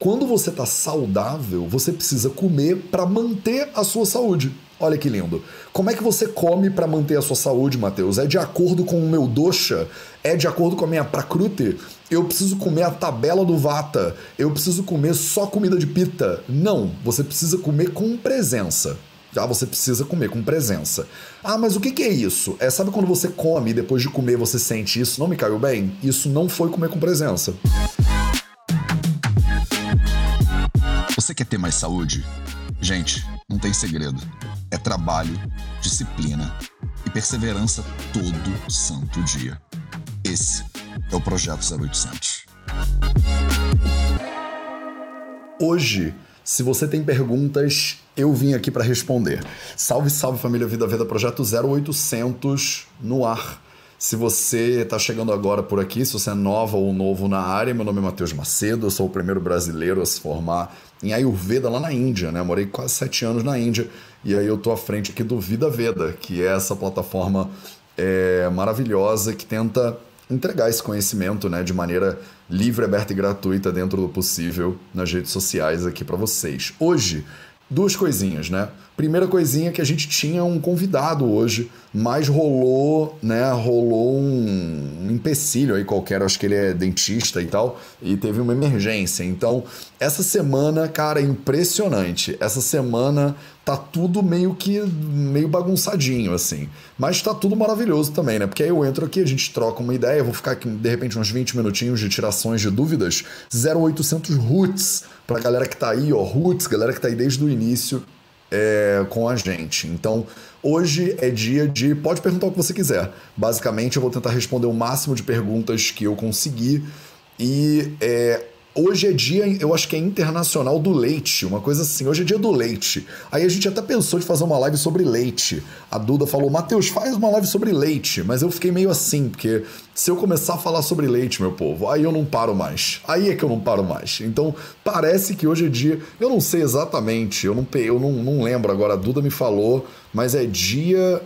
Quando você está saudável, você precisa comer para manter a sua saúde. Olha que lindo. Como é que você come para manter a sua saúde, Matheus? É de acordo com o meu dosha? É de acordo com a minha prakrute? Eu preciso comer a tabela do vata? Eu preciso comer só comida de pita? Não, você precisa comer com presença. Tá? Você precisa comer com presença. Ah, mas o que, que é isso? É, sabe quando você come e depois de comer você sente isso? Não me caiu bem? Isso não foi comer com presença. Você quer ter mais saúde? Gente, não tem segredo. É trabalho, disciplina e perseverança todo santo dia. Esse é o Projeto 0800. Hoje, se você tem perguntas, eu vim aqui para responder. Salve, salve família Vida Veda Projeto 0800 no ar. Se você está chegando agora por aqui, se você é nova ou novo na área, meu nome é Matheus Macedo, eu sou o primeiro brasileiro a se formar em Ayurveda lá na Índia, né? morei quase sete anos na Índia e aí eu tô à frente aqui do Vida Veda, que é essa plataforma é, maravilhosa que tenta entregar esse conhecimento né, de maneira livre, aberta e gratuita dentro do possível nas redes sociais aqui para vocês. Hoje duas coisinhas, né? Primeira coisinha que a gente tinha um convidado hoje, mas rolou, né? Rolou um, um empecilho aí qualquer, acho que ele é dentista e tal, e teve uma emergência. Então, essa semana, cara, impressionante. Essa semana tá tudo meio que meio bagunçadinho, assim. Mas tá tudo maravilhoso também, né? Porque aí eu entro aqui, a gente troca uma ideia, vou ficar aqui, de repente, uns 20 minutinhos de tirações de dúvidas. 0800 Roots, pra galera que tá aí, ó, Roots, galera que tá aí desde o início é, com a gente. Então, hoje é dia de. Pode perguntar o que você quiser. Basicamente, eu vou tentar responder o máximo de perguntas que eu conseguir. E é, Hoje é dia, eu acho que é internacional do leite, uma coisa assim. Hoje é dia do leite. Aí a gente até pensou de fazer uma live sobre leite. A Duda falou: Matheus, faz uma live sobre leite. Mas eu fiquei meio assim, porque se eu começar a falar sobre leite, meu povo, aí eu não paro mais. Aí é que eu não paro mais. Então parece que hoje é dia. Eu não sei exatamente, eu não, eu não, não lembro agora. A Duda me falou, mas é dia.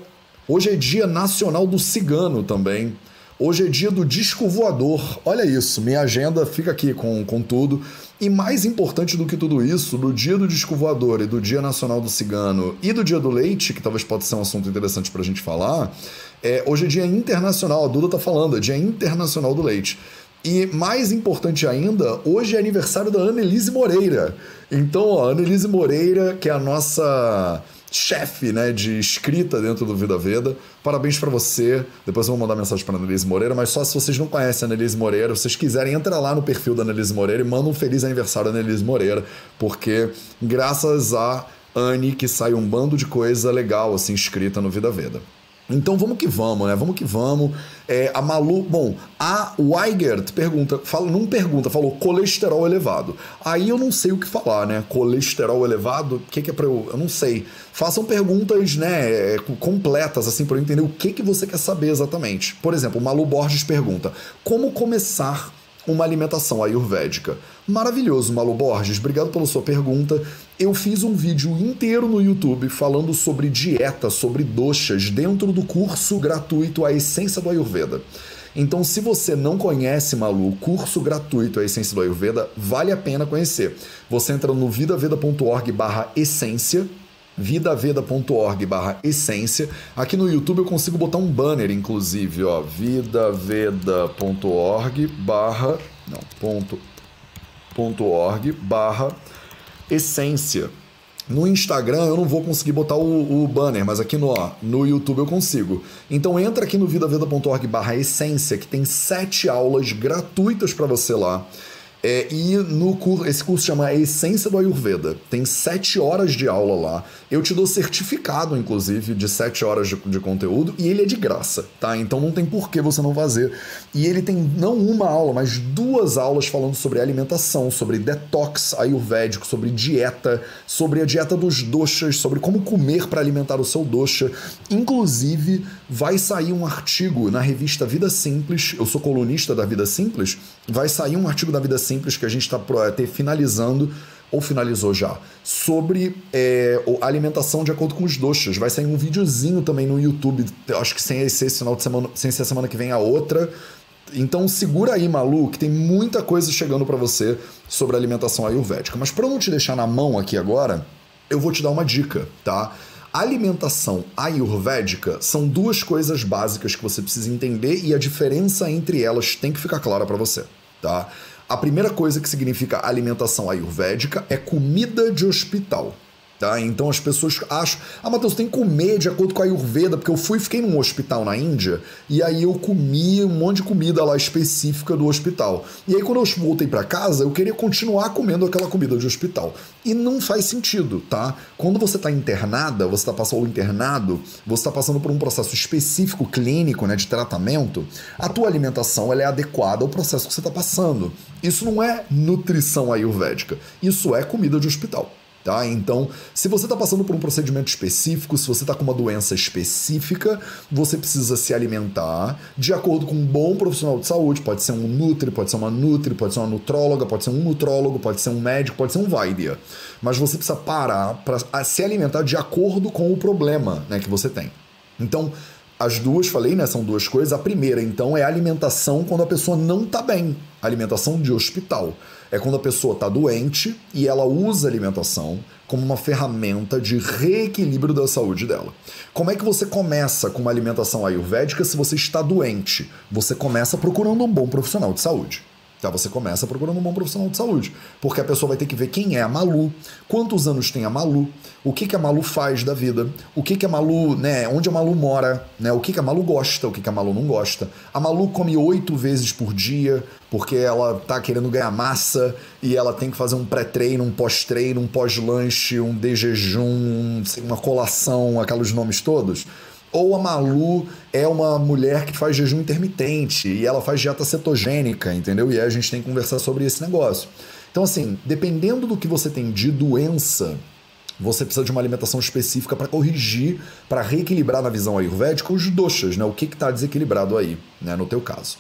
Hoje é dia nacional do cigano também. Hoje é dia do disco voador. Olha isso, minha agenda fica aqui com, com tudo. E mais importante do que tudo isso, do dia do disco voador e do dia nacional do cigano e do dia do leite, que talvez pode ser um assunto interessante para a gente falar, é, hoje é dia internacional, a Duda tá falando, é dia internacional do leite. E mais importante ainda, hoje é aniversário da Annelise Moreira. Então, ó, Annelise Moreira, que é a nossa chefe né, de escrita dentro do Vida Veda. Parabéns para você. Depois eu vou mandar mensagem para Annelise Moreira, mas só se vocês não conhecem a Annelise Moreira, vocês quiserem, entra lá no perfil da Annelise Moreira e manda um feliz aniversário à Annelise Moreira, porque graças a Anne que sai um bando de coisa legal assim escrita no Vida Veda. Então vamos que vamos, né? Vamos que vamos. É, a Malu, bom, a Weigert pergunta, fala, não pergunta, falou colesterol elevado. Aí eu não sei o que falar, né? Colesterol elevado, o que, que, é pra eu. Eu não sei. Façam perguntas, né, completas, assim, para eu entender o que, que você quer saber exatamente. Por exemplo, Malu Borges pergunta: como começar uma alimentação ayurvédica? Maravilhoso, Malu Borges, obrigado pela sua pergunta. Eu fiz um vídeo inteiro no YouTube falando sobre dieta, sobre doxas, dentro do curso gratuito A Essência do Ayurveda. Então, se você não conhece, Malu, o curso gratuito A Essência do Ayurveda, vale a pena conhecer. Você entra no vidaveda.org barra essência, vidaveda.org barra essência. Aqui no YouTube eu consigo botar um banner, inclusive, ó, vidaveda.org barra, não, ponto org barra essência. No Instagram eu não vou conseguir botar o, o, banner, mas aqui no, ó, no YouTube eu consigo. Então entra aqui no vidaveda.org barra essência, que tem sete aulas gratuitas para você lá é, e no curso, esse curso chama A Essência do Ayurveda. Tem sete horas de aula lá. Eu te dou certificado, inclusive, de sete horas de, de, conteúdo e ele é de graça, tá? Então não tem por que você não fazer. E ele tem não uma aula, mas duas aulas falando sobre alimentação, sobre detox ayurvédico, sobre dieta, sobre a dieta dos doshas, sobre como comer para alimentar o seu dosha. Inclusive, vai sair um artigo na revista Vida Simples. Eu sou colunista da Vida Simples. Vai sair um artigo da Vida Simples simples que a gente está finalizando ou finalizou já, sobre é, alimentação de acordo com os doxas. Vai sair um videozinho também no YouTube, acho que sem ser esse final de semana, sem ser semana que vem a outra. Então segura aí, Malu, que tem muita coisa chegando para você sobre alimentação ayurvédica. Mas para não te deixar na mão aqui agora, eu vou te dar uma dica, tá? Alimentação ayurvédica são duas coisas básicas que você precisa entender e a diferença entre elas tem que ficar clara para você, tá? A primeira coisa que significa alimentação ayurvédica é comida de hospital. Tá? Então as pessoas acham, ah, Matheus, tem que comer de acordo com a Ayurveda, porque eu fui fiquei num hospital na Índia e aí eu comi um monte de comida lá específica do hospital. E aí quando eu voltei para casa, eu queria continuar comendo aquela comida de hospital. E não faz sentido, tá? Quando você está internada, você está passando o internado, você está passando por um processo específico clínico, né, de tratamento, a tua alimentação ela é adequada ao processo que você está passando. Isso não é nutrição ayurvédica, isso é comida de hospital. Tá? Então, se você está passando por um procedimento específico, se você está com uma doença específica, você precisa se alimentar de acordo com um bom profissional de saúde. Pode ser um nutri, pode ser uma nutri, pode ser uma nutróloga, pode ser um nutrólogo, pode ser um médico, pode ser um vaidya. Mas você precisa parar para se alimentar de acordo com o problema né, que você tem. Então, as duas, falei, né? São duas coisas. A primeira, então, é alimentação quando a pessoa não está bem. Alimentação de hospital. É quando a pessoa está doente e ela usa a alimentação como uma ferramenta de reequilíbrio da saúde dela. Como é que você começa com uma alimentação ayurvédica se você está doente? Você começa procurando um bom profissional de saúde. Tá, você começa procurando um bom profissional de saúde, porque a pessoa vai ter que ver quem é a Malu, quantos anos tem a Malu, o que, que a Malu faz da vida, o que, que a Malu, né, onde a Malu mora, né, o que, que a Malu gosta, o que, que a Malu não gosta. A Malu come oito vezes por dia, porque ela tá querendo ganhar massa e ela tem que fazer um pré-treino, um pós-treino, um pós-lanche, um de jejum, uma colação, aqueles nomes todos. Ou a Malu é uma mulher que faz jejum intermitente e ela faz dieta cetogênica, entendeu? E aí a gente tem que conversar sobre esse negócio. Então, assim, dependendo do que você tem de doença, você precisa de uma alimentação específica para corrigir, para reequilibrar na visão ayurvédica os doshas, né? O que está desequilibrado aí, né? No teu caso.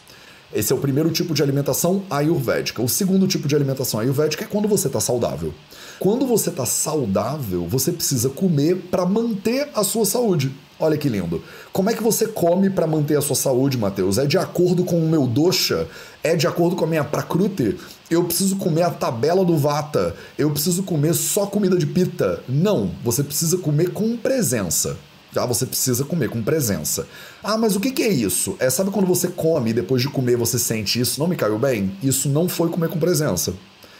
Esse é o primeiro tipo de alimentação ayurvédica. O segundo tipo de alimentação ayurvédica é quando você está saudável. Quando você está saudável, você precisa comer para manter a sua saúde. Olha que lindo. Como é que você come para manter a sua saúde, Matheus? É de acordo com o meu dosha? É de acordo com a minha prakruti? Eu preciso comer a tabela do vata? Eu preciso comer só comida de pita? Não, você precisa comer com presença. Já você precisa comer com presença. Ah, mas o que, que é isso? É sabe quando você come e depois de comer você sente isso não me caiu bem? Isso não foi comer com presença.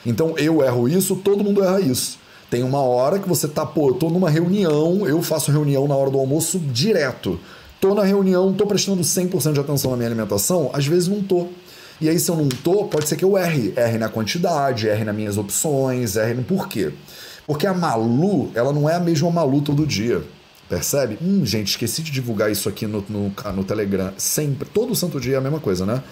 Então eu erro isso, todo mundo erra isso. Tem uma hora que você tá, pô, eu tô numa reunião, eu faço reunião na hora do almoço direto. Tô na reunião, tô prestando 100% de atenção na minha alimentação, às vezes não tô. E aí, se eu não tô, pode ser que eu erre. Erre na quantidade, erre nas minhas opções, erre no porquê. Porque a Malu, ela não é a mesma Malu todo dia. Percebe? Hum, gente, esqueci de divulgar isso aqui no, no, no Telegram. Sempre, todo santo dia é a mesma coisa, né?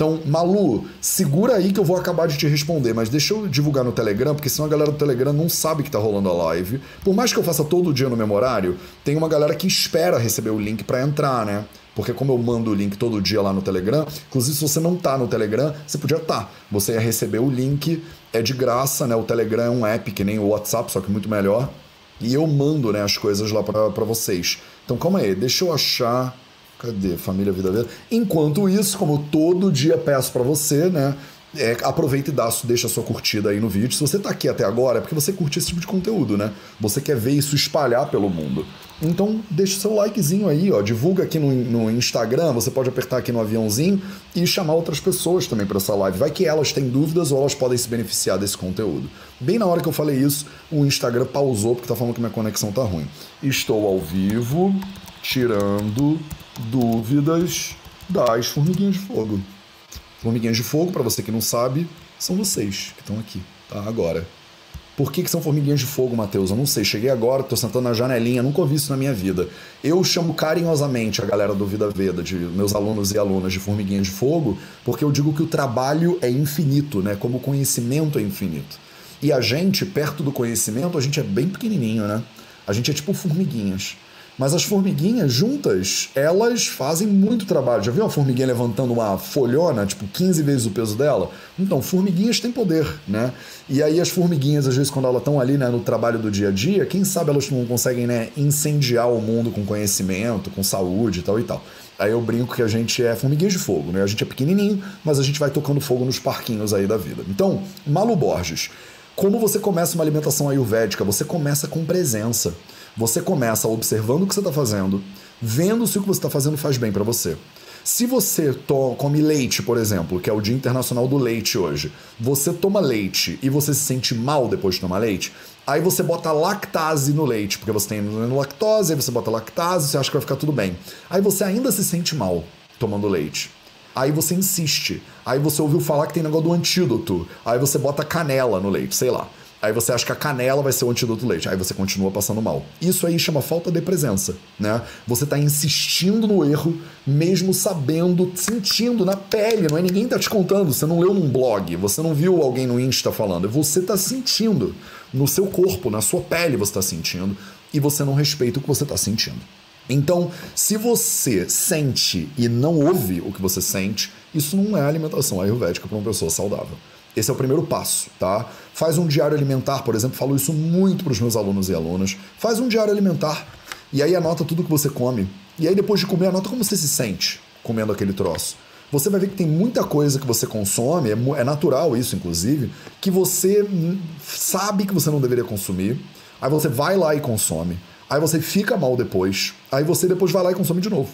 Então, Malu, segura aí que eu vou acabar de te responder, mas deixa eu divulgar no Telegram, porque senão a galera do Telegram não sabe que tá rolando a live. Por mais que eu faça todo dia no meu horário, tem uma galera que espera receber o link para entrar, né? Porque como eu mando o link todo dia lá no Telegram, inclusive se você não tá no Telegram, você podia estar. Tá. Você ia receber o link, é de graça, né? O Telegram é um app que nem o WhatsApp, só que muito melhor. E eu mando né, as coisas lá para vocês. Então calma aí, deixa eu achar Cadê? Família Vida Verde. Enquanto isso, como todo dia peço para você, né? É, aproveita e dá, deixa sua curtida aí no vídeo. Se você tá aqui até agora, é porque você curte esse tipo de conteúdo, né? Você quer ver isso espalhar pelo mundo. Então, deixa o seu likezinho aí, ó. Divulga aqui no, no Instagram, você pode apertar aqui no aviãozinho e chamar outras pessoas também para essa live. Vai que elas têm dúvidas ou elas podem se beneficiar desse conteúdo. Bem na hora que eu falei isso, o Instagram pausou porque tá falando que minha conexão tá ruim. Estou ao vivo, tirando dúvidas das formiguinhas de fogo. Formiguinhas de fogo, para você que não sabe, são vocês que estão aqui, tá? Agora. Por que, que são formiguinhas de fogo, Matheus? Eu não sei. Cheguei agora, tô sentando na janelinha, nunca ouvi isso na minha vida. Eu chamo carinhosamente a galera do Vida Veda, de meus alunos e alunas de formiguinhas de fogo, porque eu digo que o trabalho é infinito, né? Como o conhecimento é infinito. E a gente, perto do conhecimento, a gente é bem pequenininho, né? A gente é tipo formiguinhas. Mas as formiguinhas juntas, elas fazem muito trabalho. Já viu uma formiguinha levantando uma folhona, tipo 15 vezes o peso dela? Então, formiguinhas têm poder, né? E aí as formiguinhas, às vezes, quando elas estão ali né, no trabalho do dia a dia, quem sabe elas não conseguem né, incendiar o mundo com conhecimento, com saúde e tal e tal. Aí eu brinco que a gente é formiguinha de fogo, né? A gente é pequenininho, mas a gente vai tocando fogo nos parquinhos aí da vida. Então, Malu Borges, como você começa uma alimentação ayurvédica? Você começa com presença. Você começa observando o que você está fazendo, vendo se o que você está fazendo faz bem para você. Se você come leite, por exemplo, que é o Dia Internacional do Leite hoje, você toma leite e você se sente mal depois de tomar leite, aí você bota lactase no leite, porque você tem lactose, aí você bota lactase, você acha que vai ficar tudo bem. Aí você ainda se sente mal tomando leite. Aí você insiste. Aí você ouviu falar que tem negócio do antídoto. Aí você bota canela no leite, sei lá. Aí você acha que a canela vai ser o antídoto do leite. Aí você continua passando mal. Isso aí chama falta de presença, né? Você tá insistindo no erro, mesmo sabendo, sentindo na pele. Não é ninguém tá te contando. Você não leu num blog, você não viu alguém no Insta falando. Você tá sentindo. No seu corpo, na sua pele você tá sentindo. E você não respeita o que você tá sentindo. Então, se você sente e não ouve o que você sente, isso não é alimentação ayurvédica para uma pessoa saudável. Esse é o primeiro passo, tá? Faz um diário alimentar, por exemplo, falo isso muito para os meus alunos e alunas. Faz um diário alimentar e aí anota tudo que você come. E aí depois de comer, anota como você se sente comendo aquele troço. Você vai ver que tem muita coisa que você consome, é, é natural isso, inclusive, que você sabe que você não deveria consumir. Aí você vai lá e consome. Aí você fica mal depois. Aí você depois vai lá e consome de novo.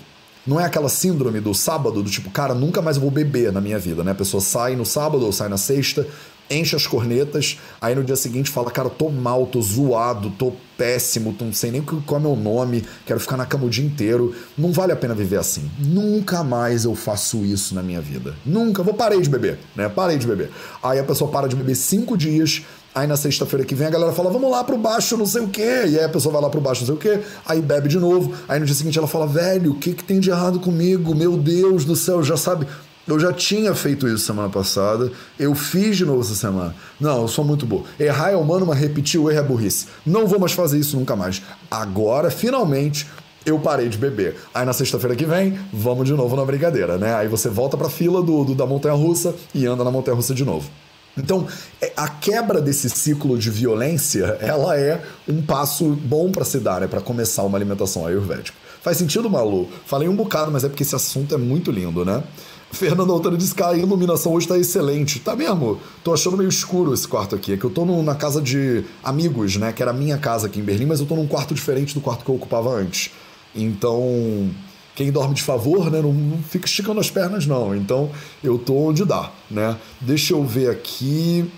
Não é aquela síndrome do sábado, do tipo, cara, nunca mais vou beber na minha vida, né? A pessoa sai no sábado ou sai na sexta, enche as cornetas, aí no dia seguinte fala, cara, tô mal, tô zoado, tô péssimo, não sei nem qual é meu nome, quero ficar na cama o dia inteiro. Não vale a pena viver assim. Nunca mais eu faço isso na minha vida. Nunca, vou parei de beber, né? Parei de beber. Aí a pessoa para de beber cinco dias, Aí na sexta-feira que vem a galera fala, vamos lá pro baixo, não sei o quê. E aí a pessoa vai lá pro baixo, não sei o quê. Aí bebe de novo. Aí no dia seguinte ela fala, velho, o que, que tem de errado comigo? Meu Deus do céu, já sabe. Eu já tinha feito isso semana passada. Eu fiz de novo essa semana. Não, eu sou muito bom. Errar é humano, mas repetir o erro é burrice. Não vou mais fazer isso nunca mais. Agora, finalmente, eu parei de beber. Aí na sexta-feira que vem, vamos de novo na brincadeira, né? Aí você volta pra fila do, do da montanha russa e anda na montanha russa de novo. Então, é, a quebra desse ciclo de violência, ela é um passo bom para se dar, né, para começar uma alimentação ayurvédica. Faz sentido, Malu? Falei um bocado, mas é porque esse assunto é muito lindo, né? Fernando Altano diz que a iluminação hoje está excelente. Tá mesmo? Tô achando meio escuro esse quarto aqui. É que eu tô no, na casa de amigos, né? Que era a minha casa aqui em Berlim, mas eu tô num quarto diferente do quarto que eu ocupava antes. Então, quem dorme de favor, né, não, fica esticando as pernas, não. Então, eu tô onde dá, né? Deixa eu ver aqui.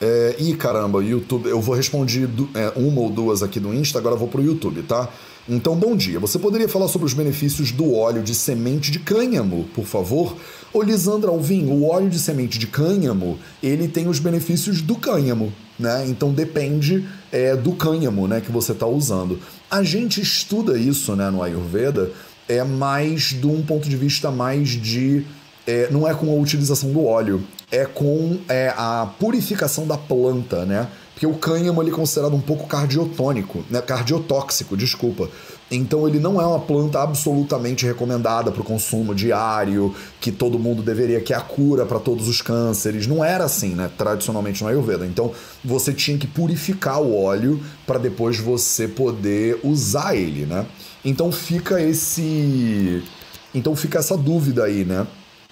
É, ih, caramba, YouTube. Eu vou responder é, uma ou duas aqui do Insta, agora vou pro YouTube, tá? Então, bom dia. Você poderia falar sobre os benefícios do óleo de semente de cânhamo, por favor? Ô, Lisandra Alvim, o óleo de semente de cânhamo, ele tem os benefícios do cânhamo, né? Então depende é, do cânhamo, né, que você está usando. A gente estuda isso, né, no Ayurveda, é mais de um ponto de vista mais de. É, não é com a utilização do óleo, é com é, a purificação da planta, né? Porque o cânhamo ele é considerado um pouco cardiotônico, né? cardiotóxico, desculpa. Então ele não é uma planta absolutamente recomendada para o consumo diário, que todo mundo deveria, que é a cura para todos os cânceres. Não era assim, né? Tradicionalmente no Ayurveda. Então você tinha que purificar o óleo para depois você poder usar ele, né? Então fica esse. Então fica essa dúvida aí, né?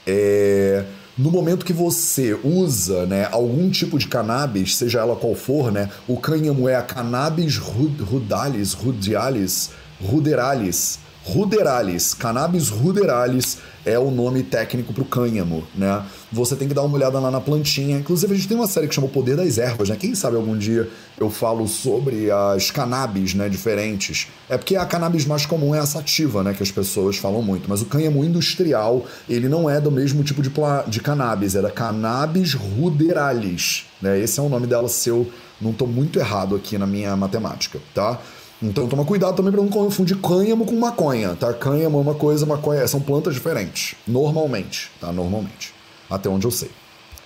É... No momento que você usa né, algum tipo de cannabis, seja ela qual for, né? O cânhamo é a cannabis rudalis, rudialis, ruderalis, ruderalis, cannabis ruderalis é o nome técnico para o cânhamo, né? Você tem que dar uma olhada lá na plantinha. Inclusive, a gente tem uma série que chama O Poder das Ervas, né? Quem sabe algum dia eu falo sobre as cannabis, né? Diferentes. É porque a cannabis mais comum é a sativa, né? Que as pessoas falam muito. Mas o cânhamo industrial, ele não é do mesmo tipo de, de cannabis. É da cannabis ruderalis, né? Esse é o nome dela, se eu não estou muito errado aqui na minha matemática, tá? Então toma cuidado também para não confundir cânhamo com maconha, tá? Cânhamo é uma coisa, maconha são plantas diferentes, normalmente, tá? Normalmente, até onde eu sei.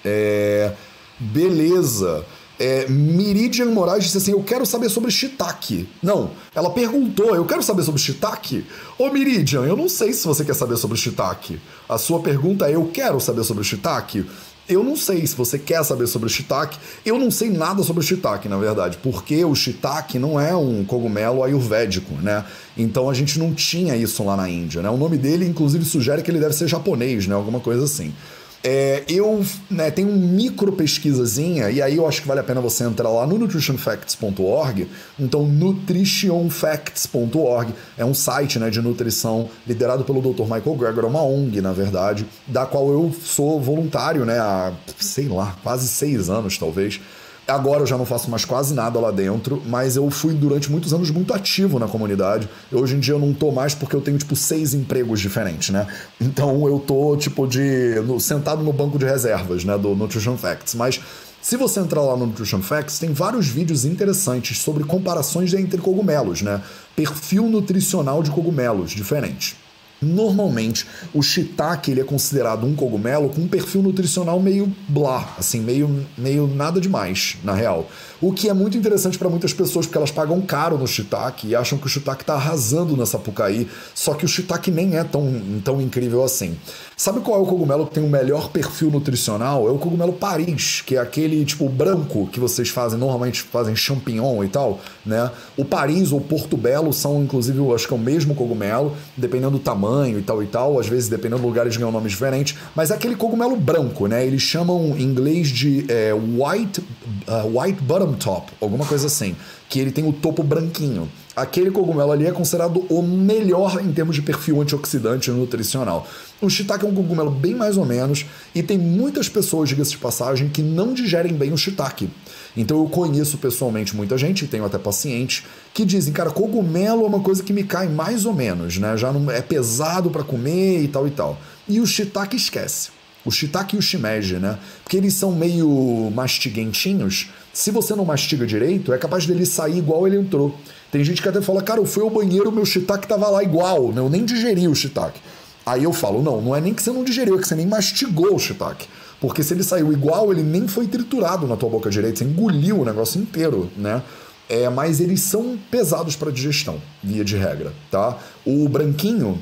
É... Beleza. É, Miridian Moraes disse assim: Eu quero saber sobre shiitake. Não, ela perguntou: Eu quero saber sobre shiitake? Ô Miridian, eu não sei se você quer saber sobre shiitake. A sua pergunta é: Eu quero saber sobre shiitake? Eu não sei se você quer saber sobre o shiitake. Eu não sei nada sobre o shiitake, na verdade, porque o shiitake não é um cogumelo ayurvédico, né? Então a gente não tinha isso lá na Índia, né? O nome dele, inclusive, sugere que ele deve ser japonês, né? Alguma coisa assim. É, eu né, tenho uma micro pesquisazinha, e aí eu acho que vale a pena você entrar lá no nutritionfacts.org. Então, nutritionfacts.org é um site né, de nutrição liderado pelo Dr. Michael Greger, uma ONG, na verdade, da qual eu sou voluntário né, há, sei lá, quase seis anos, talvez. Agora eu já não faço mais quase nada lá dentro, mas eu fui durante muitos anos muito ativo na comunidade. Hoje em dia eu não tô mais porque eu tenho, tipo, seis empregos diferentes, né? Então eu tô, tipo, de. No, sentado no banco de reservas, né? Do Nutrition Facts. Mas se você entrar lá no Nutrition Facts, tem vários vídeos interessantes sobre comparações entre cogumelos, né? Perfil nutricional de cogumelos diferentes. Normalmente, o shiitake ele é considerado um cogumelo com um perfil nutricional meio blá, assim, meio, meio nada demais, na real. O que é muito interessante para muitas pessoas, porque elas pagam caro no shiitake e acham que o shiitake está arrasando na Sapucaí, só que o shiitake nem é tão, tão incrível assim. Sabe qual é o cogumelo que tem o melhor perfil nutricional? É o cogumelo Paris, que é aquele tipo branco que vocês fazem, normalmente fazem champignon e tal, né? O Paris ou Porto Belo são, inclusive, eu acho que é o mesmo cogumelo, dependendo do tamanho e tal e tal, às vezes dependendo do lugar eles ganham nomes diferentes, mas é aquele cogumelo branco, né? Eles chamam em inglês de é, white, uh, white top, alguma coisa assim, que ele tem o topo branquinho aquele cogumelo ali é considerado o melhor em termos de perfil antioxidante nutricional. O shiitake é um cogumelo bem mais ou menos e tem muitas pessoas, diga-se de passagem, que não digerem bem o shiitake. Então eu conheço pessoalmente muita gente, tenho até pacientes, que dizem, cara, cogumelo é uma coisa que me cai mais ou menos, né? Já não é pesado para comer e tal e tal. E o shiitake esquece. O shiitake e o shimeji, né? Porque eles são meio mastiguentinhos. Se você não mastiga direito, é capaz dele sair igual ele entrou. Tem gente que até fala, cara, eu fui ao banheiro, meu shiitake tava lá igual, né? eu nem digeri o shiitake. Aí eu falo, não, não é nem que você não digeriu, é que você nem mastigou o shiitake. Porque se ele saiu igual, ele nem foi triturado na tua boca direita, você engoliu o negócio inteiro, né? É, mas eles são pesados para digestão, via de regra, tá? O branquinho,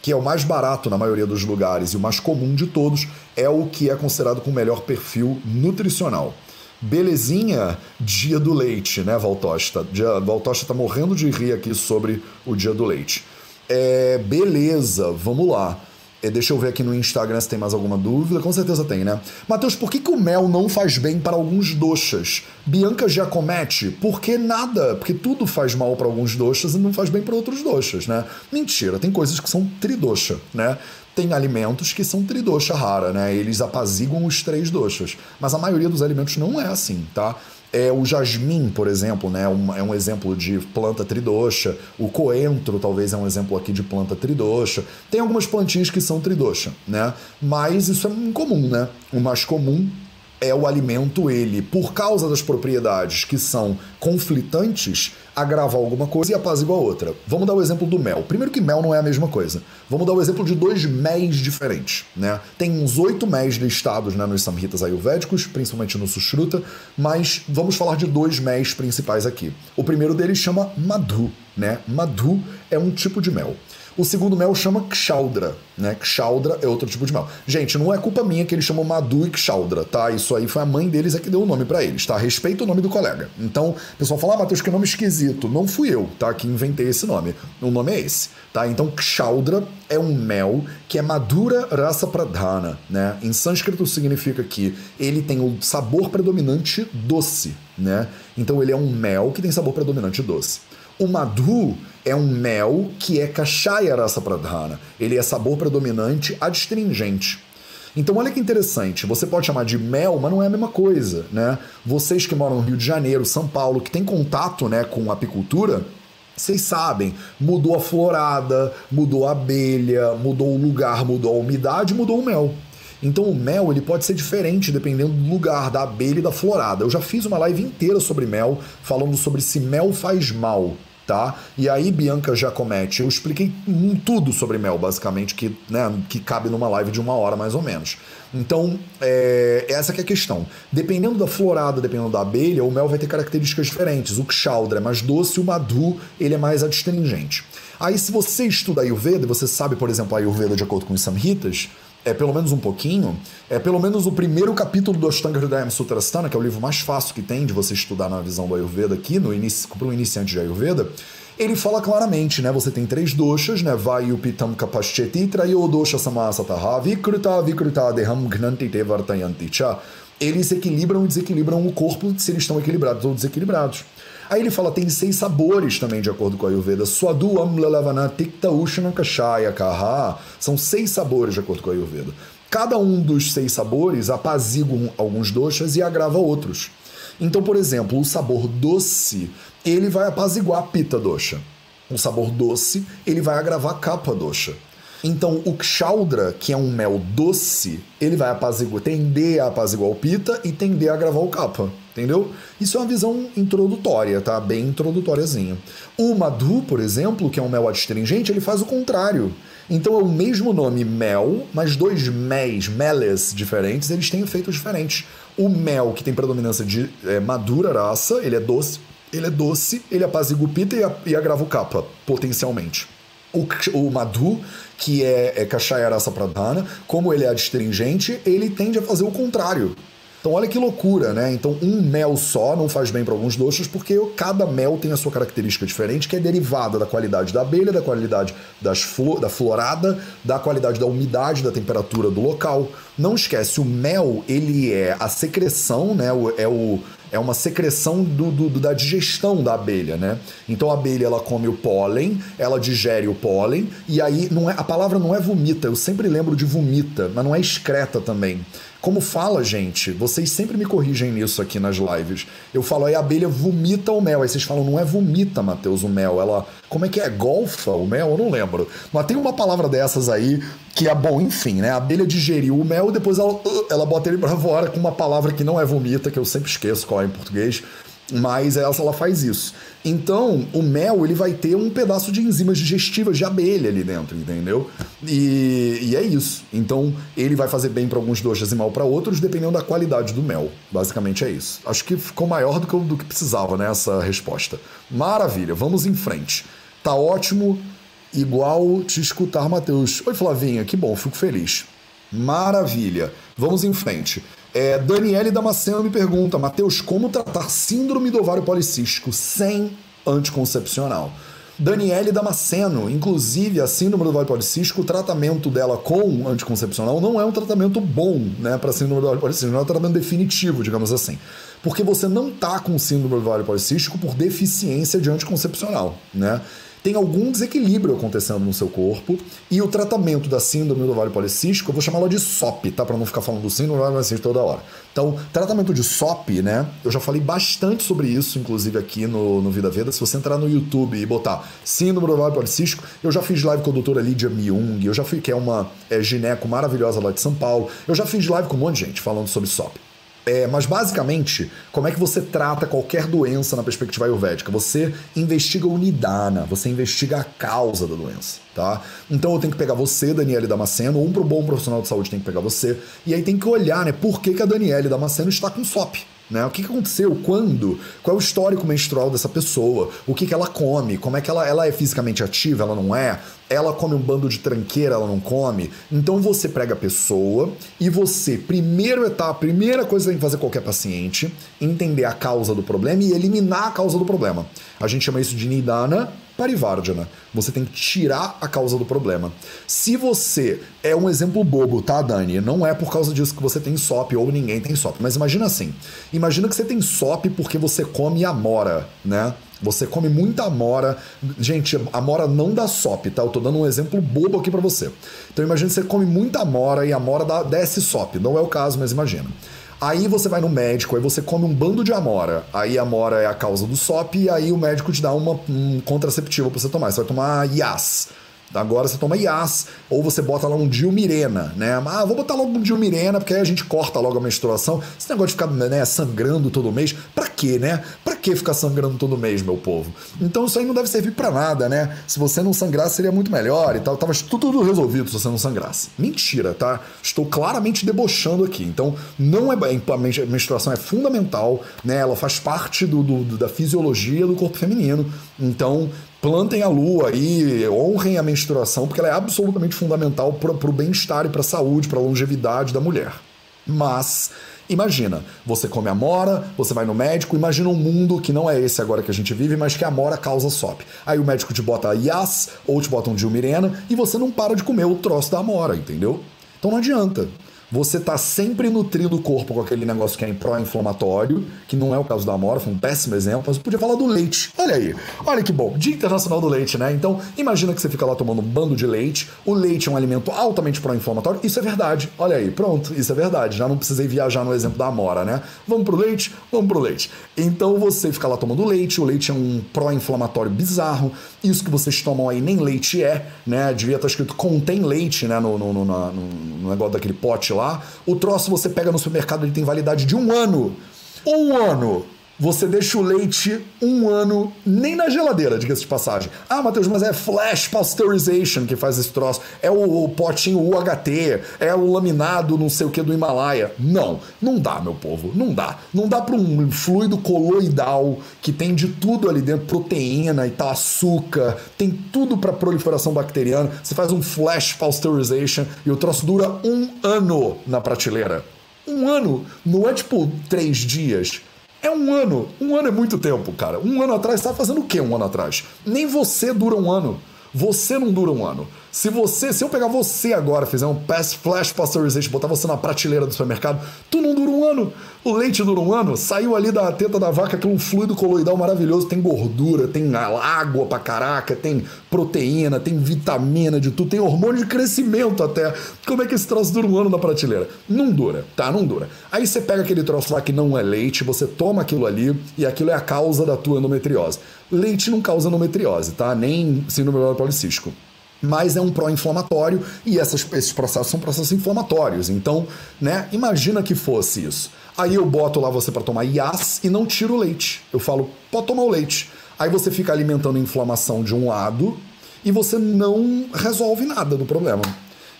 que é o mais barato na maioria dos lugares e o mais comum de todos, é o que é considerado com o melhor perfil nutricional. Belezinha, dia do leite, né, Valtosta? Dia, Valtosta tá morrendo de rir aqui sobre o dia do leite. É, beleza, vamos lá. É, deixa eu ver aqui no Instagram se tem mais alguma dúvida. Com certeza tem, né? Matheus, por que, que o mel não faz bem para alguns doxas? Bianca Giacometti, por que nada? Porque tudo faz mal para alguns doxas e não faz bem para outros doxas, né? Mentira, tem coisas que são tridoxa, né? Tem alimentos que são tridoxa rara, né? Eles apaziguam os três doxas. Mas a maioria dos alimentos não é assim, tá? É, o jasmim, por exemplo, né, um, é um exemplo de planta tridoxa. O coentro, talvez, é um exemplo aqui de planta tridoxa. Tem algumas plantinhas que são tridoxa, né? Mas isso é incomum, né? O mais comum é o alimento, ele, por causa das propriedades que são conflitantes, agrava alguma coisa e apazigua outra. Vamos dar o exemplo do mel. Primeiro que mel não é a mesma coisa. Vamos dar o exemplo de dois méis diferentes. Né? Tem uns oito méis listados né, nos samhitas ayurvédicos, principalmente no Sushruta, mas vamos falar de dois méis principais aqui. O primeiro deles chama Madhu. Né? Madhu é um tipo de mel. O segundo mel chama Kshaudra, né? Kshaudra é outro tipo de mel. Gente, não é culpa minha que eles chamam Madhu e Kshaudra, tá? Isso aí foi a mãe deles é que deu o nome para eles, tá? Respeita o nome do colega. Então, o pessoal fala, ah, Matheus, que nome esquisito. Não fui eu, tá? Que inventei esse nome. O nome é esse, tá? Então, Kshaudra é um mel que é Madura Rasa Pradhana, né? Em sânscrito significa que ele tem o sabor predominante doce, né? Então, ele é um mel que tem sabor predominante doce. O Madhu é um mel que é Kashaya Rasa Pradhana. Ele é sabor predominante adstringente. Então olha que interessante, você pode chamar de mel, mas não é a mesma coisa, né? Vocês que moram no Rio de Janeiro, São Paulo, que tem contato, né, com apicultura, vocês sabem, mudou a florada, mudou a abelha, mudou o lugar, mudou a umidade, mudou o mel. Então o mel ele pode ser diferente dependendo do lugar, da abelha e da florada. Eu já fiz uma live inteira sobre mel, falando sobre se mel faz mal tá? E aí Bianca Giacometti, eu expliquei tudo sobre mel, basicamente, que, né, que cabe numa live de uma hora mais ou menos. Então, é, essa que é a questão. Dependendo da florada, dependendo da abelha, o mel vai ter características diferentes. O Kshaudra é mais doce, o Madhu ele é mais adstringente. Aí, se você estuda Ayurveda, você sabe, por exemplo, a Ayurveda de acordo com os Samhitas, é pelo menos um pouquinho, é pelo menos o primeiro capítulo do Ashtanga Hridayam Sutrasthana, que é o livro mais fácil que tem de você estudar na visão do Ayurveda aqui, no início, para um iniciante de Ayurveda, ele fala claramente, né? Você tem três doshas, né? Vayu pitam kapashcheti trayo dosha samasataha vikruta vikruta deham gnanti te cha. Eles equilibram e desequilibram o corpo se eles estão equilibrados ou desequilibrados. Aí ele fala, tem seis sabores também, de acordo com a Ayurveda. Swadu Amla Tikta Kashaya Kaha. São seis sabores, de acordo com a Ayurveda. Cada um dos seis sabores apazigua alguns doshas e agrava outros. Então, por exemplo, o sabor doce, ele vai apaziguar a pita dosha. O sabor doce, ele vai agravar a capa dosha. Então, o kshaudra, que é um mel doce, ele vai apaziguar, tender a apaziguar o pita e tender a agravar o capa entendeu? Isso é uma visão introdutória, tá? Bem introdutóriazinha. O Madhu, por exemplo, que é um mel adstringente, ele faz o contrário. Então é o mesmo nome mel, mas dois méis, meles diferentes, eles têm efeitos diferentes. O mel, que tem predominância de é, madura raça, ele é doce, ele é doce, ele apazigua o pita e, e agrava o capa, potencialmente. O, o Madhu, que é, é Kashaya Rasa Pradhana, como ele é adstringente, ele tende a fazer o contrário. Então olha que loucura, né? Então um mel só não faz bem para alguns doces porque cada mel tem a sua característica diferente que é derivada da qualidade da abelha, da qualidade das flo da florada, da qualidade da umidade, da temperatura do local. Não esquece, o mel ele é a secreção, né? É o é uma secreção do, do, da digestão da abelha, né? Então a abelha ela come o pólen, ela digere o pólen e aí não é, a palavra não é vomita. Eu sempre lembro de vomita, mas não é excreta também. Como fala, gente, vocês sempre me corrigem nisso aqui nas lives. Eu falo, aí a abelha vomita o mel. Aí vocês falam, não é vomita, Matheus, o mel. Ela, como é que é? Golfa o mel? Eu não lembro. Mas tem uma palavra dessas aí que é bom, enfim, né? A abelha digeriu o mel e depois ela, uh, ela bota ele pra fora com uma palavra que não é vomita, que eu sempre esqueço qual é em português mas ela, ela faz isso. Então, o mel ele vai ter um pedaço de enzimas digestivas de abelha ali dentro, entendeu? E, e é isso. Então, ele vai fazer bem para alguns doces e mal para outros, dependendo da qualidade do mel. Basicamente é isso. Acho que ficou maior do que, do que precisava, né? Essa resposta. Maravilha, vamos em frente. Tá ótimo, igual te escutar, Matheus. Oi, Flavinha, que bom, fico feliz. Maravilha. Vamos em frente. É, Daniele Damasceno me pergunta, Matheus, como tratar síndrome do ovário policístico sem anticoncepcional? Daniele Damasceno, inclusive a síndrome do ovário policístico, o tratamento dela com anticoncepcional não é um tratamento bom, né, para síndrome do ovário policístico, não é um tratamento definitivo, digamos assim. Porque você não tá com síndrome do ovário policístico por deficiência de anticoncepcional, né? Tem algum desequilíbrio acontecendo no seu corpo e o tratamento da síndrome do ovário policístico, eu vou chamá-lo de SOP, tá? Para não ficar falando do síndrome do ovário policístico toda hora. Então, tratamento de SOP, né? Eu já falei bastante sobre isso, inclusive aqui no, no Vida Veda. Se você entrar no YouTube e botar síndrome do ovário policístico, eu já fiz live com a doutora Lídia Myung, eu já fui, que é uma é, gineco maravilhosa lá de São Paulo. Eu já fiz live com um monte de gente falando sobre SOP. É, mas basicamente, como é que você trata qualquer doença na perspectiva ayurvédica? Você investiga o nidana, você investiga a causa da doença, tá? Então eu tenho que pegar você, Daniele Damasceno, ou um bom profissional de saúde tem que pegar você, e aí tem que olhar, né, por que, que a Daniele Damasceno está com SOP. Né? O que, aconteceu? Quando? Qual é o histórico menstrual dessa pessoa? O que, que ela come? Como é que ela, ela é fisicamente ativa? Ela não é? Ela come um bando de tranqueira? Ela não come? Então você prega a pessoa e você, primeiro etapa, primeira coisa que tem que fazer qualquer paciente, entender a causa do problema e eliminar a causa do problema. A gente chama isso de nidana Parivardhana. Você tem que tirar a causa do problema. Se você é um exemplo bobo, tá, Dani? Não é por causa disso que você tem SOP ou ninguém tem SOP. Mas imagina assim: imagina que você tem SOP porque você come amora, né? Você come muita amora. Gente, amora não dá SOP, tá? Eu tô dando um exemplo bobo aqui para você. Então imagina que você come muita amora e amora desce SOP. Não é o caso, mas imagina. Aí você vai no médico, aí você come um bando de amora. Aí a amora é a causa do SOP, e aí o médico te dá uma, um contraceptivo pra você tomar. Você vai tomar IAS. Agora você toma IAS, ou você bota lá um Dilmirena, né? Ah, vou botar logo um Dilmirena, porque aí a gente corta logo a menstruação. Esse negócio de ficar né, sangrando todo mês, pra quê, né? Pra que ficar sangrando todo mês, meu povo? Então isso aí não deve servir para nada, né? Se você não sangrasse, seria muito melhor e tal. Tava tudo resolvido se você não sangrasse. Mentira, tá? Estou claramente debochando aqui. Então, não é a menstruação é fundamental, né? Ela faz parte do, do da fisiologia do corpo feminino. Então, plantem a lua aí, honrem a menstruação, porque ela é absolutamente fundamental para o bem-estar e para a saúde, para a longevidade da mulher. Mas Imagina, você come amora, você vai no médico, imagina um mundo que não é esse agora que a gente vive, mas que a amora causa SOP. Aí o médico te bota Yas ou te bota um Dilmirena e você não para de comer o troço da amora, entendeu? Então não adianta você tá sempre nutrindo o corpo com aquele negócio que é pró-inflamatório, que não é o caso da amora, foi um péssimo exemplo, mas eu podia falar do leite. Olha aí, olha que bom, Dia Internacional do Leite, né? Então, imagina que você fica lá tomando um bando de leite, o leite é um alimento altamente pró-inflamatório, isso é verdade. Olha aí, pronto, isso é verdade. Já não precisei viajar no exemplo da amora, né? Vamos pro leite? Vamos pro leite. Então você fica lá tomando leite, o leite é um pró-inflamatório bizarro, isso que vocês tomam aí nem leite é, né? Devia estar escrito contém leite, né? No, no, no, no negócio daquele pote lá. O troço você pega no supermercado, ele tem validade de um ano. Um ano! Você deixa o leite um ano, nem na geladeira, diga-se de passagem. Ah, Matheus, mas é flash pasteurization que faz esse troço. É o, o potinho UHT, é o laminado não sei o que do Himalaia. Não, não dá, meu povo, não dá. Não dá para um fluido coloidal que tem de tudo ali dentro, proteína e tal, açúcar, tem tudo para proliferação bacteriana. Você faz um flash pasteurization e o troço dura um ano na prateleira. Um ano, não é tipo três dias. É um ano. Um ano é muito tempo, cara. Um ano atrás, você tá fazendo o quê um ano atrás? Nem você dura um ano. Você não dura um ano. Se você, se eu pegar você agora, fizer um pass flash pasteurization, botar você na prateleira do supermercado, tu não dura um ano. O leite dura um ano, saiu ali da teta da vaca aquele um fluido coloidal maravilhoso, tem gordura, tem água pra caraca, tem proteína, tem vitamina de tudo, tem hormônio de crescimento até. Como é que esse troço dura um ano na prateleira? Não dura, tá? Não dura. Aí você pega aquele troço lá que não é leite, você toma aquilo ali e aquilo é a causa da tua endometriose. Leite não causa endometriose, tá? Nem síndrome policístico mas é um pró-inflamatório e essas, esses processos são processos inflamatórios. Então, né, imagina que fosse isso. Aí eu boto lá você para tomar IAS e não tiro o leite. Eu falo, pode tomar o leite. Aí você fica alimentando a inflamação de um lado e você não resolve nada do problema.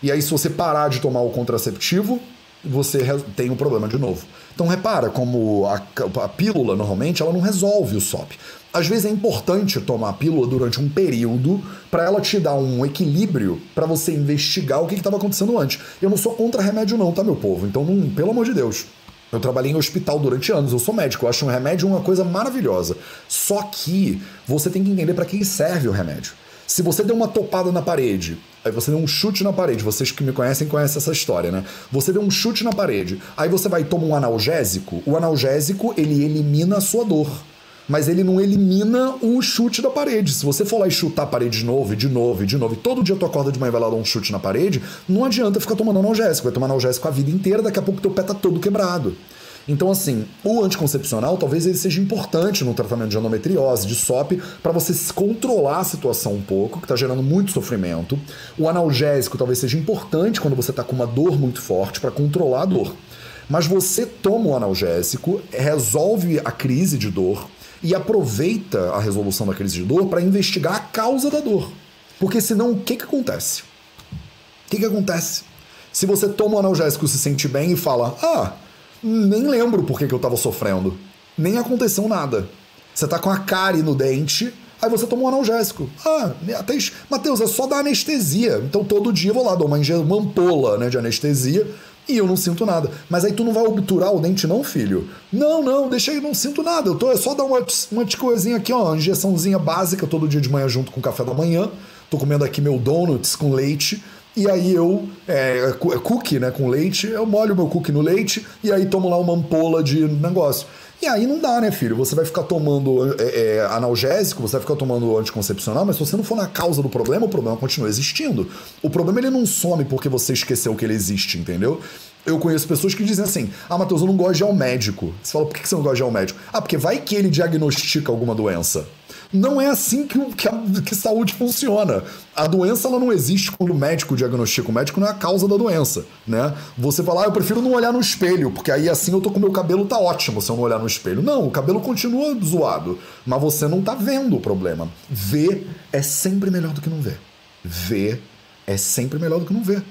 E aí, se você parar de tomar o contraceptivo, você tem um problema de novo. Então repara como a, a, pílula normalmente ela não resolve o SOP. Às vezes é importante tomar a pílula durante um período para ela te dar um equilíbrio para você investigar o que estava acontecendo antes. Eu não sou contra remédio não, tá meu povo? Então, não, pelo amor de Deus. Eu trabalhei em hospital durante anos, eu sou médico, eu acho um remédio uma coisa maravilhosa. Só que você tem que entender para que serve o remédio. Se você deu uma topada na parede, aí você deu um chute na parede, vocês que me conhecem conhecem essa história, né? Você deu um chute na parede, aí você vai tomar um analgésico, o analgésico ele elimina a sua dor mas ele não elimina o chute da parede. Se você for lá e chutar a parede de novo, de novo, de novo, e todo dia tu acorda de manhã e vai lá dar um chute na parede, não adianta ficar tomando analgésico. Vai tomar analgésico a vida inteira, daqui a pouco teu pé tá todo quebrado. Então, assim, o anticoncepcional talvez ele seja importante no tratamento de endometriose, de SOP, para você controlar a situação um pouco, que está gerando muito sofrimento. O analgésico talvez seja importante quando você está com uma dor muito forte, para controlar a dor. Mas você toma o analgésico, resolve a crise de dor e aproveita a resolução da crise de dor para investigar a causa da dor. Porque senão, o que, que acontece? O que, que acontece? Se você toma o analgésico, se sente bem e fala: Ah, nem lembro por que, eu estava sofrendo. Nem aconteceu nada. Você tá com a cárie no dente, aí você toma um analgésico. Ah, até. Matheus, é só dar anestesia. Então todo dia eu vou lá, dou uma, uma ampola né, de anestesia e eu não sinto nada. Mas aí tu não vai obturar o dente, não, filho? Não, não, deixa aí, não sinto nada. Eu tô, é só dar uma, uma coisinha aqui, ó, injeçãozinha básica todo dia de manhã junto com o café da manhã. Tô comendo aqui meu donuts com leite. E aí eu, é, é, é cookie, né, com leite, eu molho meu cookie no leite e aí tomo lá uma ampola de negócio. E aí não dá, né, filho? Você vai ficar tomando é, é, analgésico, você vai ficar tomando anticoncepcional, mas se você não for na causa do problema, o problema continua existindo. O problema ele não some porque você esqueceu que ele existe, entendeu? Eu conheço pessoas que dizem assim: Ah, Matheus, eu não gosto de ir ao médico. Você fala, por que você não gosta de ir ao médico? Ah, porque vai que ele diagnostica alguma doença. Não é assim que, que, a, que saúde funciona. A doença ela não existe quando o médico diagnostica. O médico não é a causa da doença, né? Você fala, ah, eu prefiro não olhar no espelho, porque aí assim eu tô com meu cabelo tá ótimo se eu não olhar no espelho. Não, o cabelo continua zoado, mas você não tá vendo o problema. Ver é sempre melhor do que não ver. Ver é sempre melhor do que não ver.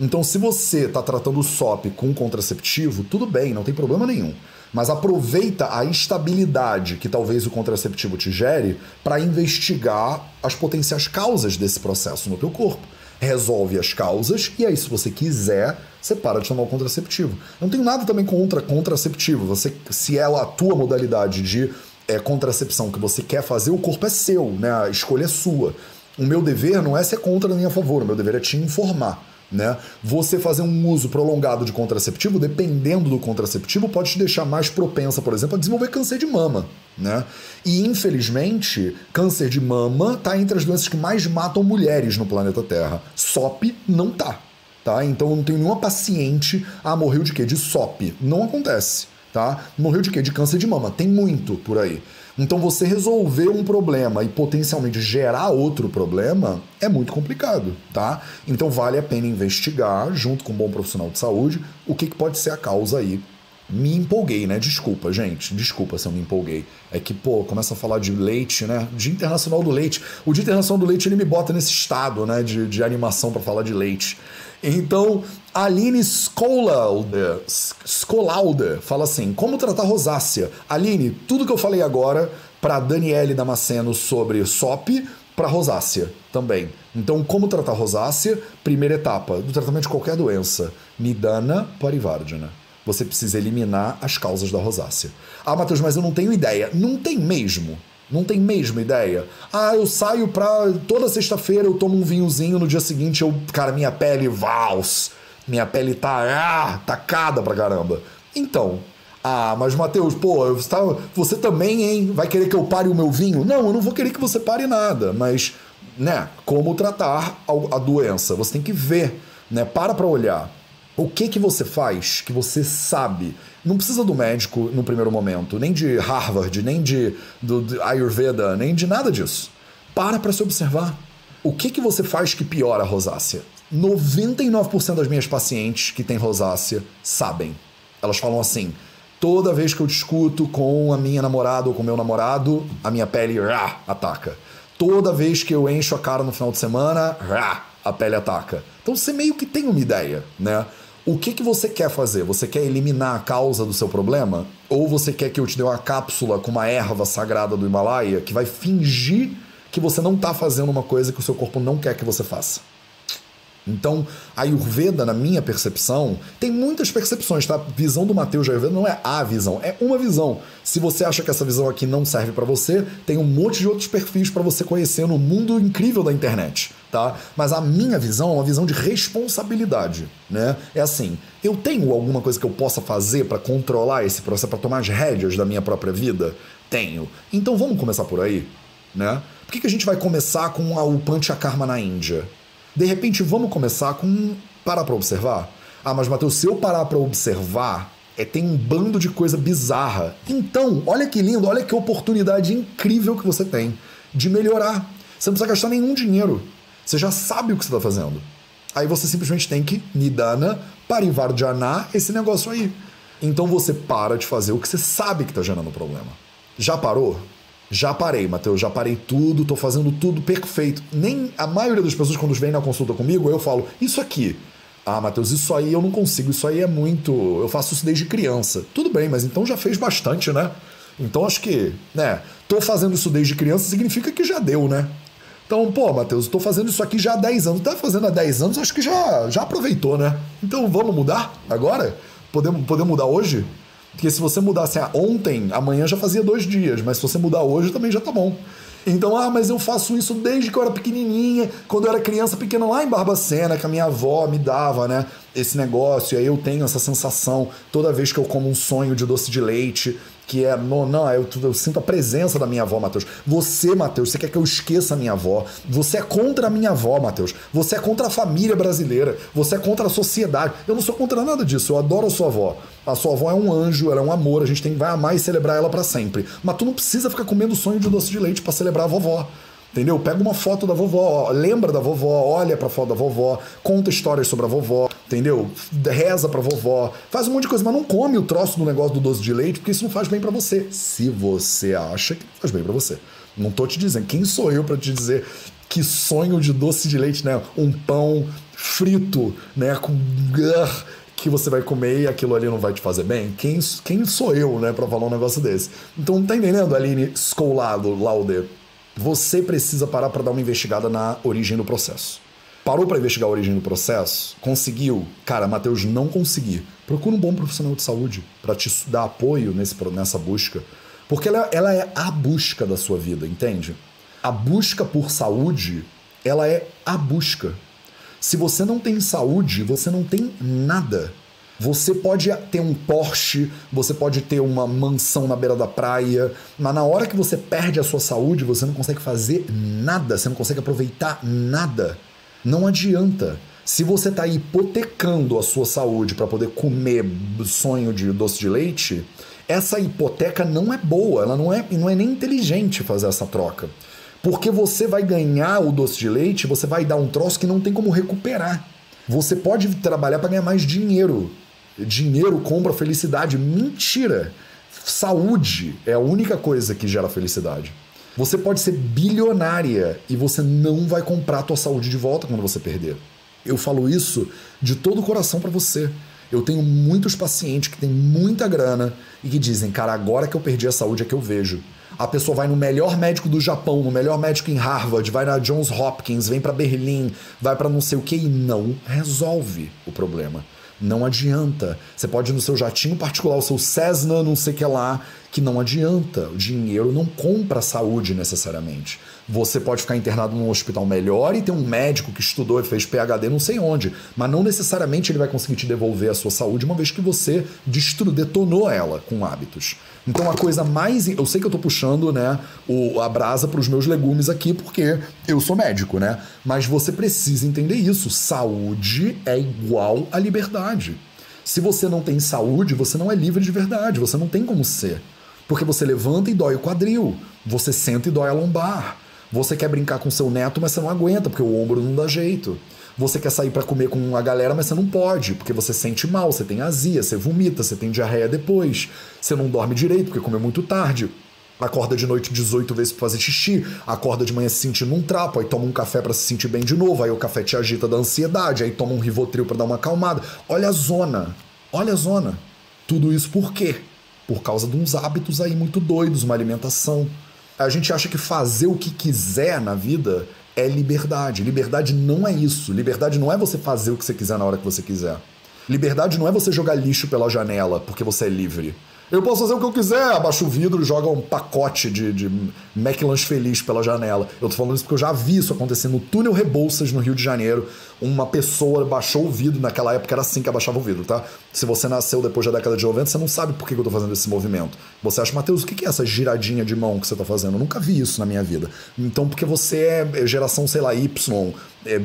Então, se você está tratando o SOP com contraceptivo, tudo bem, não tem problema nenhum. Mas aproveita a instabilidade que talvez o contraceptivo te gere para investigar as potenciais causas desse processo no teu corpo. Resolve as causas e aí, se você quiser, você para de tomar o contraceptivo. não tenho nada também contra contraceptivo. Você, se é a tua modalidade de é, contracepção que você quer fazer, o corpo é seu, né? A escolha é sua. O meu dever não é ser contra nem a favor, o meu dever é te informar. Né? Você fazer um uso prolongado de contraceptivo, dependendo do contraceptivo, pode te deixar mais propensa, por exemplo, a desenvolver câncer de mama. Né? E infelizmente, câncer de mama está entre as doenças que mais matam mulheres no planeta Terra. SOP não tá. Tá? Então eu não tenho nenhuma paciente, ah, morreu de quê? De SOP. Não acontece. Tá? Morreu de quê? De câncer de mama. Tem muito por aí. Então você resolver um problema e potencialmente gerar outro problema é muito complicado, tá? Então vale a pena investigar, junto com um bom profissional de saúde, o que, que pode ser a causa aí me empolguei, né? Desculpa, gente. Desculpa se eu me empolguei. É que, pô, começa a falar de leite, né? Dia Internacional do Leite. O Dia Internacional do Leite, ele me bota nesse estado, né? De, de animação para falar de leite. Então, Aline Skolalder fala assim: como tratar rosácea? Aline, tudo que eu falei agora para Daniele Damasceno sobre SOP, para rosácea também. Então, como tratar rosácea? Primeira etapa do tratamento de qualquer doença: Nidana parivardhana. Você precisa eliminar as causas da rosácea. Ah, Matheus, mas eu não tenho ideia. Não tem mesmo. Não tem mesmo ideia. Ah, eu saio pra. Toda sexta-feira eu tomo um vinhozinho, no dia seguinte eu. Cara, minha pele vals. Minha pele tá. Ah, tacada pra caramba. Então. Ah, mas Matheus, pô, você, tá, você também, hein? Vai querer que eu pare o meu vinho? Não, eu não vou querer que você pare nada. Mas, né, como tratar a, a doença? Você tem que ver, né? Para pra olhar. O que que você faz que você sabe não precisa do médico no primeiro momento, nem de Harvard, nem de, do, de Ayurveda, nem de nada disso. Para para se observar. O que, que você faz que piora a rosácea? 99% das minhas pacientes que têm rosácea sabem. Elas falam assim: toda vez que eu discuto com a minha namorada ou com meu namorado, a minha pele rá, ataca. Toda vez que eu encho a cara no final de semana, rá, a pele ataca. Então você meio que tem uma ideia, né? O que, que você quer fazer? Você quer eliminar a causa do seu problema? Ou você quer que eu te dê uma cápsula com uma erva sagrada do Himalaia que vai fingir que você não está fazendo uma coisa que o seu corpo não quer que você faça? Então, a Ayurveda, na minha percepção, tem muitas percepções, tá? Visão do Mateus de Ayurveda não é a visão, é uma visão. Se você acha que essa visão aqui não serve para você, tem um monte de outros perfis para você conhecer no mundo incrível da internet, tá? Mas a minha visão é uma visão de responsabilidade, né? É assim, eu tenho alguma coisa que eu possa fazer para controlar esse processo, para tomar as rédeas da minha própria vida? Tenho. Então vamos começar por aí, né? Por que, que a gente vai começar com a, o Panchakarma na Índia? De repente, vamos começar com parar para observar? Ah, mas Matheus, se eu parar para observar, é, tem um bando de coisa bizarra. Então, olha que lindo, olha que oportunidade incrível que você tem de melhorar. Você não precisa gastar nenhum dinheiro. Você já sabe o que você está fazendo. Aí você simplesmente tem que nidana, parivardhana, esse negócio aí. Então você para de fazer o que você sabe que está gerando problema. Já parou? Já parei, Matheus, já parei tudo, tô fazendo tudo perfeito. Nem a maioria das pessoas, quando vem na consulta comigo, eu falo, isso aqui. Ah, Matheus, isso aí eu não consigo, isso aí é muito. Eu faço isso desde criança. Tudo bem, mas então já fez bastante, né? Então acho que, né, tô fazendo isso desde criança significa que já deu, né? Então, pô, Matheus, tô fazendo isso aqui já há 10 anos. Tá fazendo há 10 anos, acho que já, já aproveitou, né? Então vamos mudar agora? Podemos, podemos mudar hoje? Porque se você mudasse ontem, amanhã já fazia dois dias, mas se você mudar hoje também já tá bom. Então, ah, mas eu faço isso desde que eu era pequenininha, quando eu era criança pequena lá em Barbacena, que a minha avó me dava, né, esse negócio, e aí eu tenho essa sensação toda vez que eu como um sonho de doce de leite, que é, não, não eu, eu, sinto a presença da minha avó, Matheus. Você, Matheus, você quer que eu esqueça a minha avó. Você é contra a minha avó, Matheus. Você é contra a família brasileira. Você é contra a sociedade. Eu não sou contra nada disso. Eu adoro a sua avó. A sua avó é um anjo, ela é um amor. A gente tem, vai amar e celebrar ela para sempre. Mas tu não precisa ficar comendo sonho de doce de leite para celebrar a vovó. Entendeu? Pega uma foto da vovó, lembra da vovó, olha pra foto da vovó, conta histórias sobre a vovó, entendeu? Reza pra vovó, faz um monte de coisa, mas não come o troço do negócio do doce de leite, porque isso não faz bem para você. Se você acha que faz bem para você. Não tô te dizendo. Quem sou eu para te dizer que sonho de doce de leite, né? Um pão frito, né? Com que você vai comer e aquilo ali não vai te fazer bem? Quem, quem sou eu, né, pra falar um negócio desse? Então, tá entendendo, Aline Scolado, Lauder? Você precisa parar para dar uma investigada na origem do processo. Parou para investigar a origem do processo? Conseguiu? Cara, Matheus, não consegui. Procura um bom profissional de saúde para te dar apoio nesse, nessa busca. Porque ela, ela é a busca da sua vida, entende? A busca por saúde, ela é a busca. Se você não tem saúde, você não tem nada. Você pode ter um Porsche, você pode ter uma mansão na beira da praia, mas na hora que você perde a sua saúde, você não consegue fazer nada, você não consegue aproveitar nada. Não adianta. Se você está hipotecando a sua saúde para poder comer sonho de doce de leite, essa hipoteca não é boa, ela não é, não é nem inteligente fazer essa troca. Porque você vai ganhar o doce de leite, você vai dar um troço que não tem como recuperar. Você pode trabalhar para ganhar mais dinheiro, dinheiro compra felicidade. Mentira! Saúde é a única coisa que gera felicidade. Você pode ser bilionária e você não vai comprar a tua saúde de volta quando você perder. Eu falo isso de todo o coração para você. Eu tenho muitos pacientes que têm muita grana e que dizem, cara, agora que eu perdi a saúde é que eu vejo. A pessoa vai no melhor médico do Japão, no melhor médico em Harvard, vai na Johns Hopkins, vem para Berlim, vai para não sei o que e não resolve o problema. Não adianta. Você pode ir no seu jatinho particular, o seu Cessna, não sei que lá, que não adianta. O dinheiro não compra saúde necessariamente. Você pode ficar internado num hospital melhor e ter um médico que estudou e fez PhD não sei onde, mas não necessariamente ele vai conseguir te devolver a sua saúde uma vez que você destru, detonou ela com hábitos. Então a coisa mais. Eu sei que eu tô puxando né, o, a brasa para os meus legumes aqui, porque eu sou médico, né? Mas você precisa entender isso. Saúde é igual a liberdade. Se você não tem saúde, você não é livre de verdade, você não tem como ser. Porque você levanta e dói o quadril, você senta e dói a lombar. Você quer brincar com seu neto, mas você não aguenta, porque o ombro não dá jeito. Você quer sair para comer com a galera, mas você não pode, porque você sente mal, você tem azia, você vomita, você tem diarreia depois. Você não dorme direito porque comeu muito tarde. Acorda de noite 18 vezes pra fazer xixi, acorda de manhã se sentindo um trapo, aí toma um café para se sentir bem de novo, aí o café te agita da ansiedade, aí toma um Rivotril para dar uma acalmada. Olha a zona, olha a zona. Tudo isso por quê? Por causa de uns hábitos aí muito doidos, uma alimentação. A gente acha que fazer o que quiser na vida é liberdade. Liberdade não é isso. Liberdade não é você fazer o que você quiser na hora que você quiser. Liberdade não é você jogar lixo pela janela porque você é livre. Eu posso fazer o que eu quiser, abaixa o vidro e joga um pacote de, de McLanche feliz pela janela. Eu tô falando isso porque eu já vi isso acontecer no túnel Rebouças, no Rio de Janeiro. Uma pessoa baixou o vidro, naquela época era assim que abaixava o vidro, tá? Se você nasceu depois da década de 90, você não sabe por que eu tô fazendo esse movimento. Você acha, Matheus, o que é essa giradinha de mão que você tá fazendo? Eu nunca vi isso na minha vida. Então, porque você é geração, sei lá, Y, é,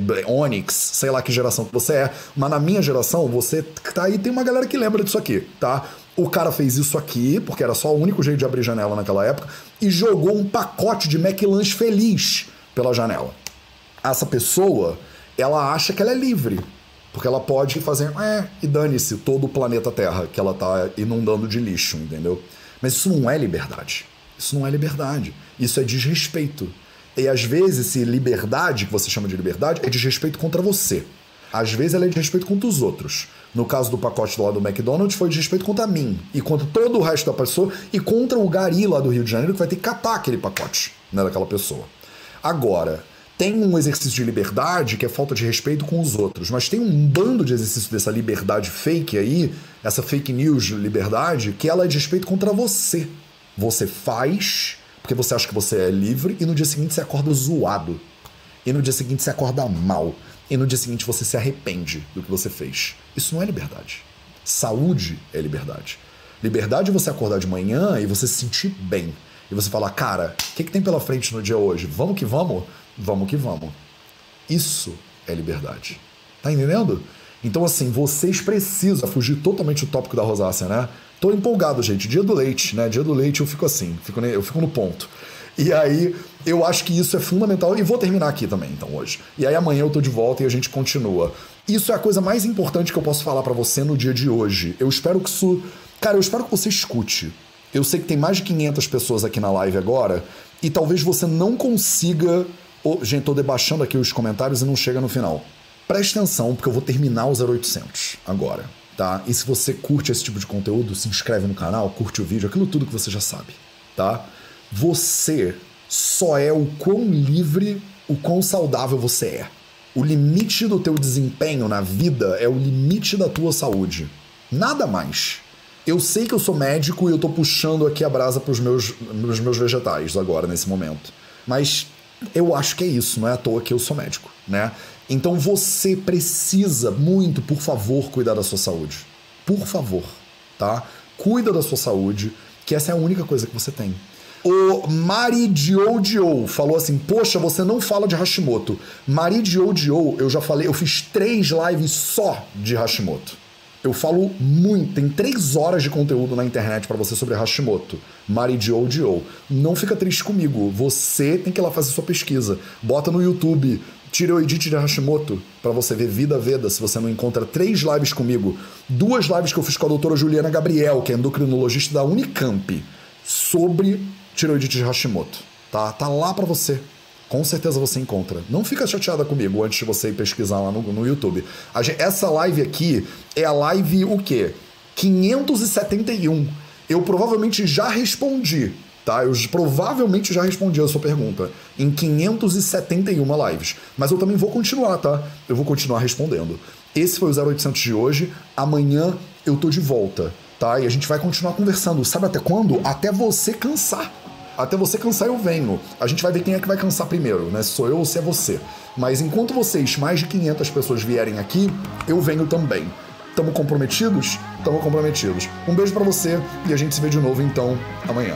sei lá que geração que você é, mas na minha geração, você tá aí, tem uma galera que lembra disso aqui, tá? O cara fez isso aqui, porque era só o único jeito de abrir janela naquela época, e jogou um pacote de McLanche feliz pela janela. Essa pessoa, ela acha que ela é livre, porque ela pode fazer, é, e dane-se todo o planeta Terra que ela tá inundando de lixo, entendeu? Mas isso não é liberdade. Isso não é liberdade. Isso é desrespeito. E às vezes, esse liberdade, que você chama de liberdade, é desrespeito contra você. Às vezes ela é de respeito contra os outros. No caso do pacote lá do McDonald's, foi de respeito contra mim e contra todo o resto da pessoa e contra o gari lá do Rio de Janeiro que vai ter que catar aquele pacote né, daquela pessoa. Agora, tem um exercício de liberdade que é falta de respeito com os outros, mas tem um bando de exercício dessa liberdade fake aí, essa fake news liberdade, que ela é de respeito contra você. Você faz porque você acha que você é livre e no dia seguinte você acorda zoado. E no dia seguinte você acorda mal e no dia seguinte você se arrepende do que você fez. Isso não é liberdade. Saúde é liberdade. Liberdade é você acordar de manhã e você se sentir bem. E você falar, cara, o que, que tem pela frente no dia hoje? Vamos que vamos? Vamos que vamos. Isso é liberdade. Tá entendendo? Então, assim, vocês precisam fugir totalmente do tópico da rosácea, né? Tô empolgado, gente. Dia do leite, né? Dia do leite eu fico assim, fico, eu fico no ponto. E aí, eu acho que isso é fundamental. E vou terminar aqui também, então, hoje. E aí, amanhã eu tô de volta e a gente continua. Isso é a coisa mais importante que eu posso falar para você no dia de hoje. Eu espero que isso. Cara, eu espero que você escute. Eu sei que tem mais de 500 pessoas aqui na live agora. E talvez você não consiga. Oh, gente, tô debaixando aqui os comentários e não chega no final. Preste atenção, porque eu vou terminar o 0800 agora, tá? E se você curte esse tipo de conteúdo, se inscreve no canal, curte o vídeo, aquilo tudo que você já sabe, tá? Você só é o quão livre, o quão saudável você é. O limite do teu desempenho na vida é o limite da tua saúde. Nada mais. Eu sei que eu sou médico e eu tô puxando aqui a brasa pros meus, pros meus vegetais agora, nesse momento. Mas eu acho que é isso, não é à toa que eu sou médico, né? Então você precisa muito, por favor, cuidar da sua saúde. Por favor, tá? Cuida da sua saúde, que essa é a única coisa que você tem. O Mari Dio falou assim: Poxa, você não fala de Hashimoto. Mari Dio eu já falei, eu fiz três lives só de Hashimoto. Eu falo muito, tem três horas de conteúdo na internet para você sobre Hashimoto. Mari Dio Não fica triste comigo, você tem que ir lá fazer sua pesquisa. Bota no YouTube Tireoidite de Hashimoto, para você ver Vida Veda, se você não encontra três lives comigo. Duas lives que eu fiz com a doutora Juliana Gabriel, que é endocrinologista da Unicamp, sobre tireoidite de Hashimoto. Tá, tá lá para você. Com certeza você encontra. Não fica chateada comigo antes de você ir pesquisar lá no, no YouTube. Gente, essa live aqui é a live o quê? 571. Eu provavelmente já respondi, tá? Eu provavelmente já respondi a sua pergunta em 571 lives. Mas eu também vou continuar, tá? Eu vou continuar respondendo. Esse foi o 0800 de hoje. Amanhã eu tô de volta, tá? E a gente vai continuar conversando. Sabe até quando? Até você cansar. Até você cansar, eu venho. A gente vai ver quem é que vai cansar primeiro, né? Se sou eu ou se é você. Mas enquanto vocês, mais de 500 pessoas vierem aqui, eu venho também. Tamo comprometidos? Tamo comprometidos. Um beijo para você e a gente se vê de novo então amanhã.